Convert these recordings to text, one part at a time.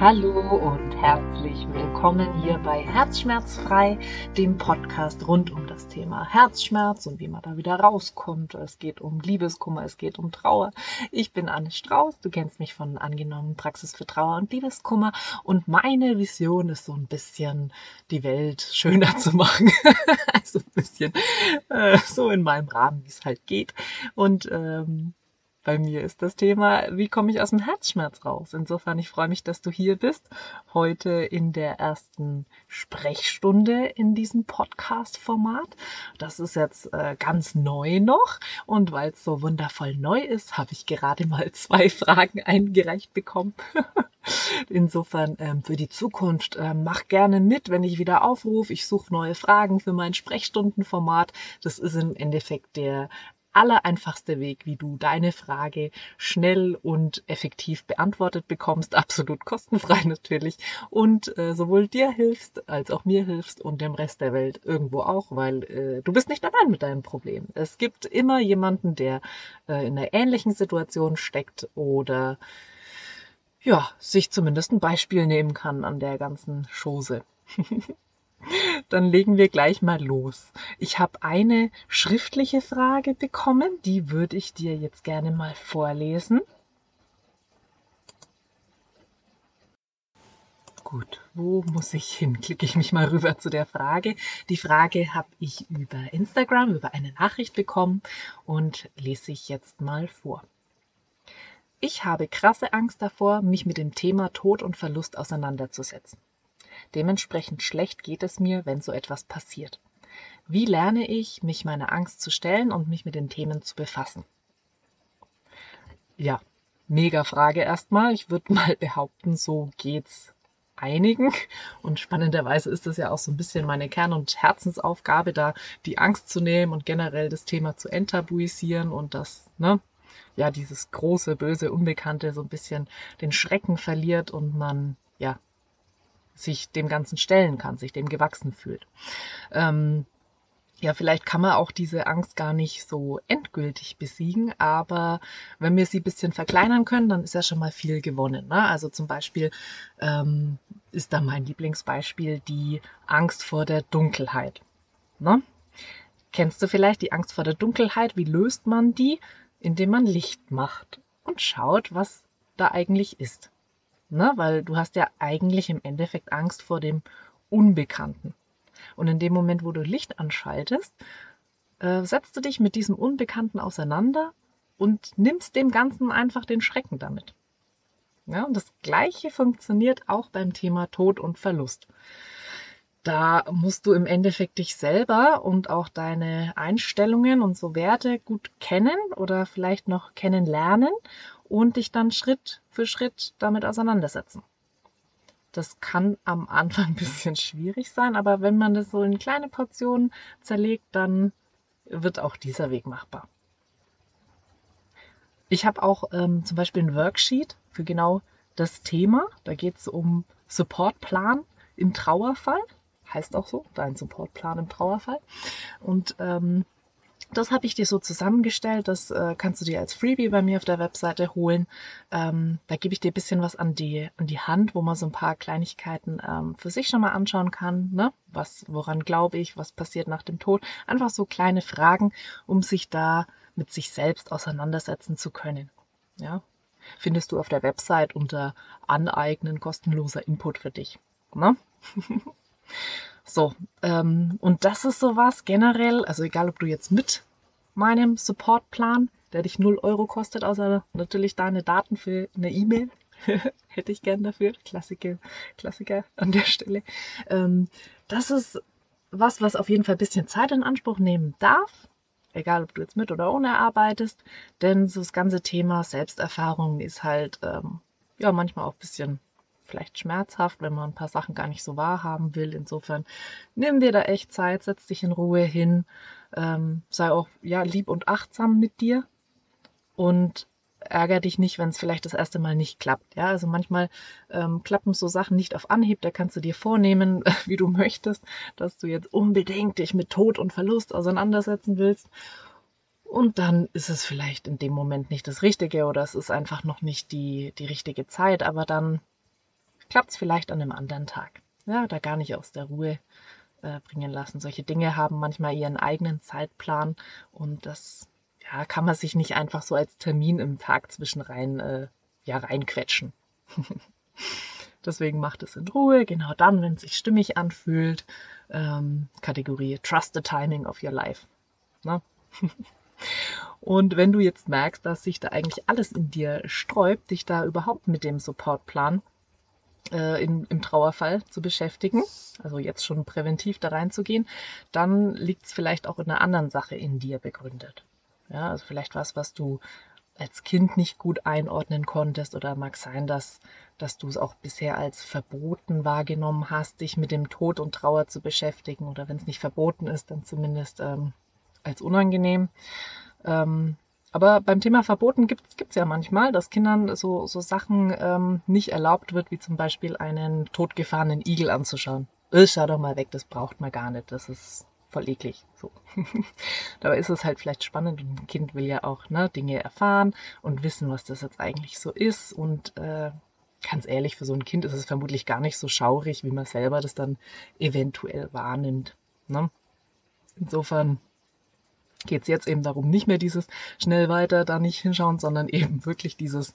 Hallo und herzlich willkommen hier bei Herzschmerzfrei, dem Podcast rund um das Thema Herzschmerz und wie man da wieder rauskommt. Es geht um Liebeskummer, es geht um Trauer. Ich bin Anne Strauß, du kennst mich von angenommen Praxis für Trauer und Liebeskummer und meine Vision ist so ein bisschen die Welt schöner zu machen. also ein bisschen äh, so in meinem Rahmen, wie es halt geht. Und ähm, bei mir ist das Thema, wie komme ich aus dem Herzschmerz raus? Insofern, ich freue mich, dass du hier bist. Heute in der ersten Sprechstunde in diesem Podcast-Format. Das ist jetzt äh, ganz neu noch. Und weil es so wundervoll neu ist, habe ich gerade mal zwei Fragen eingereicht bekommen. Insofern ähm, für die Zukunft äh, mach gerne mit, wenn ich wieder aufrufe. Ich suche neue Fragen für mein Sprechstundenformat. Das ist im Endeffekt der allereinfachste Weg, wie du deine Frage schnell und effektiv beantwortet bekommst, absolut kostenfrei natürlich und äh, sowohl dir hilfst als auch mir hilfst und dem Rest der Welt irgendwo auch, weil äh, du bist nicht allein mit deinem Problem. Es gibt immer jemanden, der äh, in einer ähnlichen Situation steckt oder ja, sich zumindest ein Beispiel nehmen kann an der ganzen Chose. Dann legen wir gleich mal los. Ich habe eine schriftliche Frage bekommen, die würde ich dir jetzt gerne mal vorlesen. Gut, wo muss ich hin? Klicke ich mich mal rüber zu der Frage. Die Frage habe ich über Instagram, über eine Nachricht bekommen und lese ich jetzt mal vor. Ich habe krasse Angst davor, mich mit dem Thema Tod und Verlust auseinanderzusetzen. Dementsprechend schlecht geht es mir, wenn so etwas passiert. Wie lerne ich, mich meiner Angst zu stellen und mich mit den Themen zu befassen? Ja, mega Frage erstmal. Ich würde mal behaupten, so geht's einigen. Und spannenderweise ist das ja auch so ein bisschen meine Kern- und Herzensaufgabe, da die Angst zu nehmen und generell das Thema zu enttabuisieren und das, ne, ja, dieses große, böse, Unbekannte so ein bisschen den Schrecken verliert und man, ja, sich dem Ganzen stellen kann, sich dem gewachsen fühlt. Ähm, ja, vielleicht kann man auch diese Angst gar nicht so endgültig besiegen, aber wenn wir sie ein bisschen verkleinern können, dann ist ja schon mal viel gewonnen. Ne? Also zum Beispiel ähm, ist da mein Lieblingsbeispiel die Angst vor der Dunkelheit. Ne? Kennst du vielleicht die Angst vor der Dunkelheit? Wie löst man die? Indem man Licht macht und schaut, was da eigentlich ist. Ne? Weil du hast ja eigentlich im Endeffekt Angst vor dem Unbekannten. Und in dem Moment, wo du Licht anschaltest, äh, setzt du dich mit diesem Unbekannten auseinander und nimmst dem Ganzen einfach den Schrecken damit. Ja, und das Gleiche funktioniert auch beim Thema Tod und Verlust. Da musst du im Endeffekt dich selber und auch deine Einstellungen und so Werte gut kennen oder vielleicht noch kennenlernen und dich dann Schritt für Schritt damit auseinandersetzen. Das kann am Anfang ein bisschen schwierig sein, aber wenn man das so in kleine Portionen zerlegt, dann wird auch dieser Weg machbar. Ich habe auch ähm, zum Beispiel ein Worksheet für genau das Thema. Da geht es um Supportplan im Trauerfall. Heißt auch so, dein Supportplan im Trauerfall. Und ähm, das habe ich dir so zusammengestellt. Das äh, kannst du dir als Freebie bei mir auf der Webseite holen. Ähm, da gebe ich dir ein bisschen was an die, an die Hand, wo man so ein paar Kleinigkeiten ähm, für sich schon mal anschauen kann. Ne? Was, woran glaube ich? Was passiert nach dem Tod? Einfach so kleine Fragen, um sich da mit sich selbst auseinandersetzen zu können. Ja? Findest du auf der Website unter Aneignen kostenloser Input für dich. Ne? So, ähm, und das ist sowas generell, also egal ob du jetzt mit meinem Supportplan, der dich 0 Euro kostet, außer natürlich deine Daten für eine E-Mail, hätte ich gern dafür, Klassiker, Klassiker an der Stelle. Ähm, das ist was, was auf jeden Fall ein bisschen Zeit in Anspruch nehmen darf, egal ob du jetzt mit oder ohne arbeitest, denn so das ganze Thema Selbsterfahrung ist halt ähm, ja manchmal auch ein bisschen vielleicht schmerzhaft, wenn man ein paar Sachen gar nicht so wahrhaben will. Insofern nimm dir da echt Zeit, setz dich in Ruhe hin, ähm, sei auch ja lieb und achtsam mit dir und ärger dich nicht, wenn es vielleicht das erste Mal nicht klappt. Ja, also manchmal ähm, klappen so Sachen nicht auf Anhieb. Da kannst du dir vornehmen, wie du möchtest, dass du jetzt unbedingt dich mit Tod und Verlust auseinandersetzen willst. Und dann ist es vielleicht in dem Moment nicht das Richtige oder es ist einfach noch nicht die, die richtige Zeit. Aber dann klappt es vielleicht an einem anderen Tag. Ja, da gar nicht aus der Ruhe äh, bringen lassen. Solche Dinge haben manchmal ihren eigenen Zeitplan und das ja, kann man sich nicht einfach so als Termin im Tag zwischen rein, äh, ja, reinquetschen. Deswegen macht es in Ruhe, genau dann, wenn es sich stimmig anfühlt. Ähm, Kategorie Trust the Timing of Your Life. Ne? Und wenn du jetzt merkst, dass sich da eigentlich alles in dir sträubt, dich da überhaupt mit dem Supportplan äh, in, im Trauerfall zu beschäftigen, also jetzt schon präventiv da reinzugehen, dann liegt es vielleicht auch in einer anderen Sache in dir begründet. Ja, also vielleicht was, was du als Kind nicht gut einordnen konntest oder mag sein, dass, dass du es auch bisher als verboten wahrgenommen hast, dich mit dem Tod und Trauer zu beschäftigen oder wenn es nicht verboten ist, dann zumindest ähm, als unangenehm. Ähm, aber beim Thema Verboten gibt es ja manchmal, dass Kindern so, so Sachen ähm, nicht erlaubt wird, wie zum Beispiel einen totgefahrenen Igel anzuschauen. Äh, schau doch mal weg, das braucht man gar nicht. Das ist voll eklig. So. Dabei ist es halt vielleicht spannend und ein Kind will ja auch ne, Dinge erfahren und wissen, was das jetzt eigentlich so ist. Und äh, ganz ehrlich, für so ein Kind ist es vermutlich gar nicht so schaurig, wie man selber das dann eventuell wahrnimmt. Ne? Insofern geht es jetzt eben darum, nicht mehr dieses schnell weiter, da nicht hinschauen, sondern eben wirklich dieses,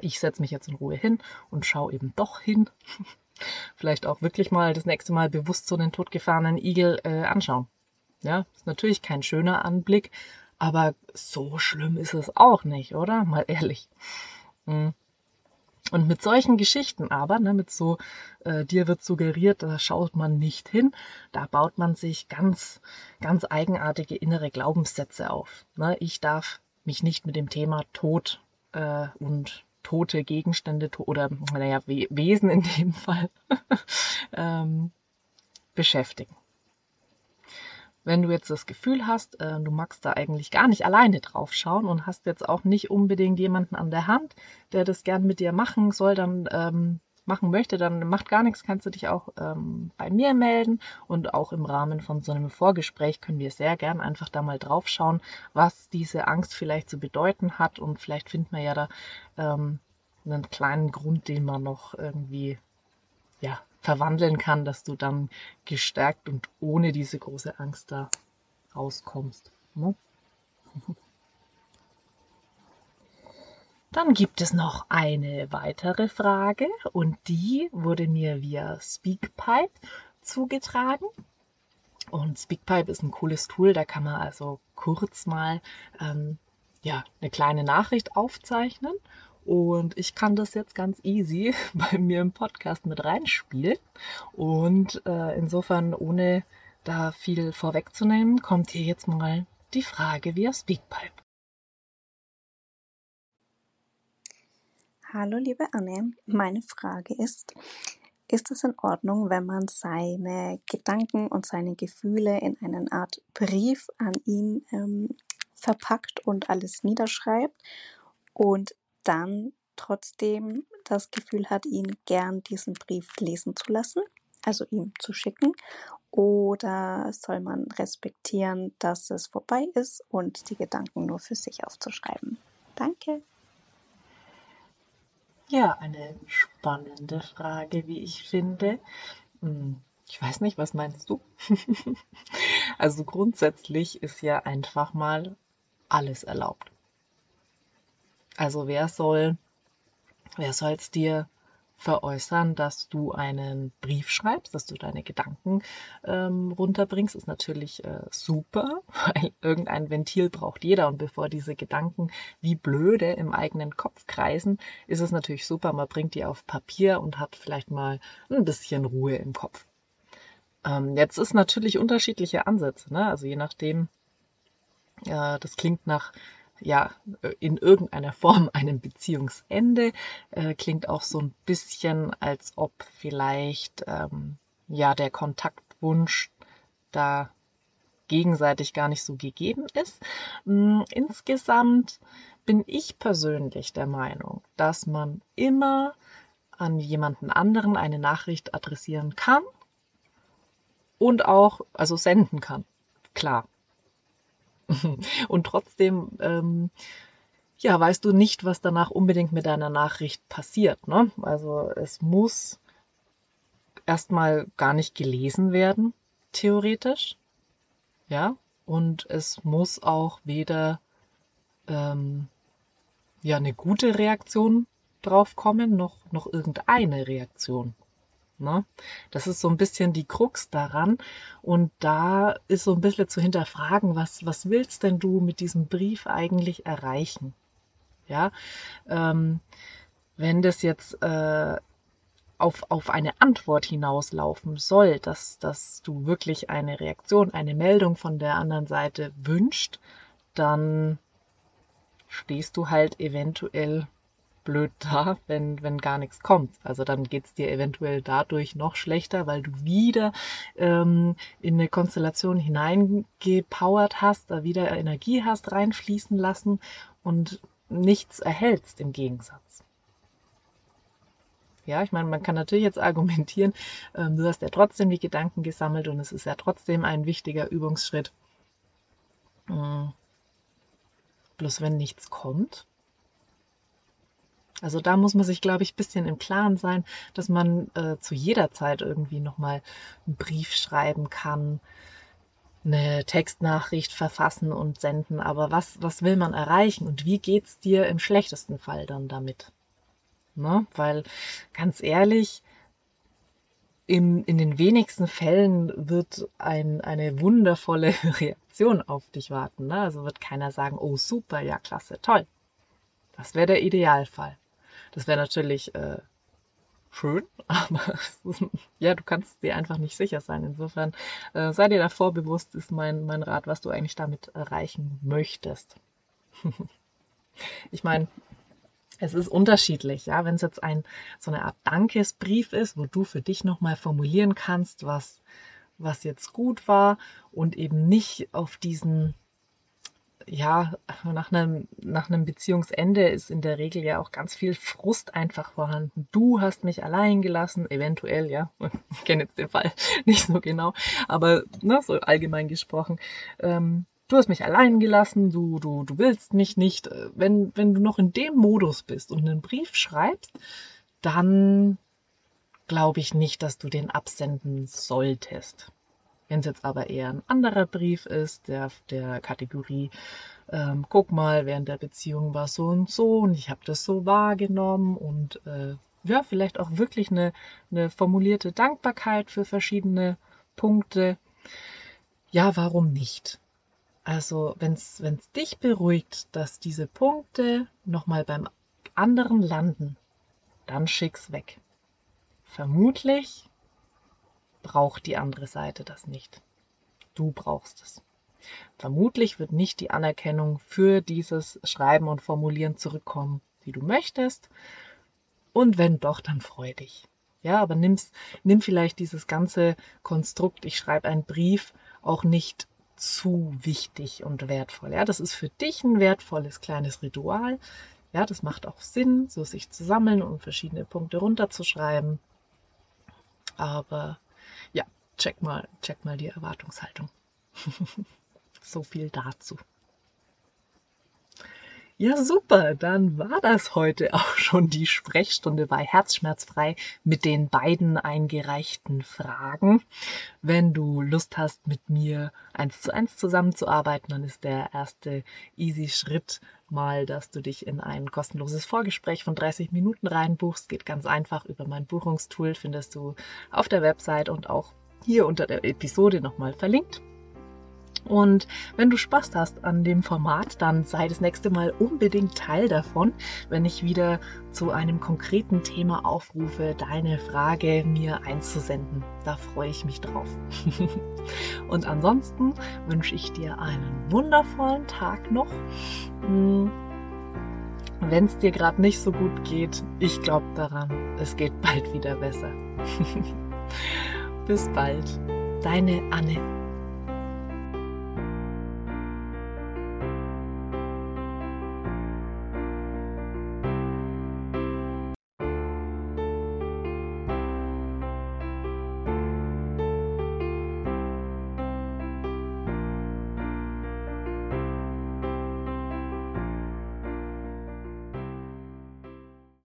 ich setze mich jetzt in Ruhe hin und schaue eben doch hin vielleicht auch wirklich mal das nächste Mal bewusst so einen totgefahrenen Igel äh, anschauen. Ja, ist natürlich kein schöner Anblick, aber so schlimm ist es auch nicht, oder? Mal ehrlich. Mhm. Und mit solchen Geschichten aber, ne, mit so, äh, dir wird suggeriert, da schaut man nicht hin, da baut man sich ganz, ganz eigenartige innere Glaubenssätze auf. Ne? Ich darf mich nicht mit dem Thema Tod äh, und tote Gegenstände oder naja, Wesen in dem Fall ähm, beschäftigen. Wenn du jetzt das Gefühl hast, äh, du magst da eigentlich gar nicht alleine drauf schauen und hast jetzt auch nicht unbedingt jemanden an der Hand, der das gern mit dir machen soll, dann ähm, machen möchte, dann macht gar nichts, kannst du dich auch ähm, bei mir melden und auch im Rahmen von so einem Vorgespräch können wir sehr gern einfach da mal drauf schauen, was diese Angst vielleicht zu bedeuten hat. Und vielleicht findet man ja da ähm, einen kleinen Grund, den man noch irgendwie ja, verwandeln kann, dass du dann gestärkt und ohne diese große Angst da rauskommst. Ne? Dann gibt es noch eine weitere Frage und die wurde mir via Speakpipe zugetragen. Und Speakpipe ist ein cooles Tool, da kann man also kurz mal ähm, ja, eine kleine Nachricht aufzeichnen. Und ich kann das jetzt ganz easy bei mir im Podcast mit reinspielen. Und äh, insofern, ohne da viel vorwegzunehmen, kommt hier jetzt mal die Frage via Speakpipe. Hallo liebe Anne, meine Frage ist, ist es in Ordnung, wenn man seine Gedanken und seine Gefühle in eine Art Brief an ihn ähm, verpackt und alles niederschreibt und dann trotzdem das Gefühl hat, ihn gern diesen Brief lesen zu lassen, also ihm zu schicken? Oder soll man respektieren, dass es vorbei ist und die Gedanken nur für sich aufzuschreiben? Danke. Ja, eine spannende Frage, wie ich finde. Hm, ich weiß nicht, was meinst du? also grundsätzlich ist ja einfach mal alles erlaubt. Also wer soll, wer soll es dir veräußern, dass du einen Brief schreibst, dass du deine Gedanken ähm, runterbringst, ist natürlich äh, super, weil irgendein Ventil braucht jeder und bevor diese Gedanken wie blöde im eigenen Kopf kreisen, ist es natürlich super, man bringt die auf Papier und hat vielleicht mal ein bisschen Ruhe im Kopf. Ähm, jetzt ist natürlich unterschiedliche Ansätze, ne? also je nachdem, äh, das klingt nach ja, in irgendeiner Form einem Beziehungsende. Äh, klingt auch so ein bisschen, als ob vielleicht ähm, ja der Kontaktwunsch da gegenseitig gar nicht so gegeben ist. Mm, insgesamt bin ich persönlich der Meinung, dass man immer an jemanden anderen eine Nachricht adressieren kann und auch also senden kann. Klar, Und trotzdem ähm, ja, weißt du nicht, was danach unbedingt mit deiner Nachricht passiert. Ne? Also es muss erstmal gar nicht gelesen werden, theoretisch. Ja, und es muss auch weder ähm, ja eine gute Reaktion drauf kommen, noch, noch irgendeine Reaktion. Ne? Das ist so ein bisschen die Krux daran. Und da ist so ein bisschen zu hinterfragen, was, was willst denn du mit diesem Brief eigentlich erreichen? Ja, ähm, wenn das jetzt äh, auf, auf eine Antwort hinauslaufen soll, dass, dass du wirklich eine Reaktion, eine Meldung von der anderen Seite wünscht, dann stehst du halt eventuell blöd da, wenn, wenn gar nichts kommt. Also dann geht es dir eventuell dadurch noch schlechter, weil du wieder ähm, in eine Konstellation hineingepowert hast, da wieder Energie hast reinfließen lassen und nichts erhältst im Gegensatz. Ja, ich meine, man kann natürlich jetzt argumentieren, ähm, du hast ja trotzdem die Gedanken gesammelt und es ist ja trotzdem ein wichtiger Übungsschritt. Mhm. Bloß wenn nichts kommt. Also da muss man sich, glaube ich, ein bisschen im Klaren sein, dass man äh, zu jeder Zeit irgendwie nochmal einen Brief schreiben kann, eine Textnachricht verfassen und senden. Aber was, was will man erreichen und wie geht es dir im schlechtesten Fall dann damit? Ne? Weil ganz ehrlich, in, in den wenigsten Fällen wird ein, eine wundervolle Reaktion auf dich warten. Ne? Also wird keiner sagen, oh super, ja klasse, toll. Das wäre der Idealfall. Das wäre natürlich äh, schön, aber ja, du kannst dir einfach nicht sicher sein. Insofern äh, sei dir davor bewusst, ist mein, mein Rat, was du eigentlich damit erreichen möchtest. ich meine, es ist unterschiedlich, ja, wenn es jetzt ein so eine Art Dankesbrief ist, wo du für dich nochmal formulieren kannst, was, was jetzt gut war und eben nicht auf diesen ja, nach einem, nach einem Beziehungsende ist in der Regel ja auch ganz viel Frust einfach vorhanden. Du hast mich allein gelassen, eventuell, ja. Ich kenne jetzt den Fall nicht so genau, aber ne, so allgemein gesprochen. Ähm, du hast mich allein gelassen, du, du, du willst mich nicht. Wenn, wenn du noch in dem Modus bist und einen Brief schreibst, dann glaube ich nicht, dass du den absenden solltest. Wenn es jetzt aber eher ein anderer Brief ist, der der Kategorie, ähm, guck mal, während der Beziehung war so und so und ich habe das so wahrgenommen und äh, ja, vielleicht auch wirklich eine, eine formulierte Dankbarkeit für verschiedene Punkte. Ja, warum nicht? Also, wenn es dich beruhigt, dass diese Punkte nochmal beim anderen landen, dann schick's weg. Vermutlich braucht die andere Seite das nicht. Du brauchst es. Vermutlich wird nicht die Anerkennung für dieses Schreiben und Formulieren zurückkommen, die du möchtest. Und wenn doch, dann freu dich. Ja, aber nimm's, nimm vielleicht dieses ganze Konstrukt, ich schreibe einen Brief, auch nicht zu wichtig und wertvoll. Ja, das ist für dich ein wertvolles kleines Ritual. Ja, das macht auch Sinn, so sich zu sammeln und verschiedene Punkte runterzuschreiben. Aber check mal, check mal die Erwartungshaltung. so viel dazu. Ja, super. Dann war das heute auch schon die Sprechstunde bei Herzschmerzfrei mit den beiden eingereichten Fragen. Wenn du Lust hast, mit mir eins zu eins zusammenzuarbeiten, dann ist der erste easy Schritt mal, dass du dich in ein kostenloses Vorgespräch von 30 Minuten reinbuchst. Geht ganz einfach über mein Buchungstool, findest du auf der Website und auch hier unter der Episode nochmal verlinkt. Und wenn du Spaß hast an dem Format, dann sei das nächste Mal unbedingt Teil davon, wenn ich wieder zu einem konkreten Thema aufrufe, deine Frage mir einzusenden. Da freue ich mich drauf. Und ansonsten wünsche ich dir einen wundervollen Tag noch. Hm, wenn es dir gerade nicht so gut geht, ich glaube daran, es geht bald wieder besser. Bis bald, deine Anne.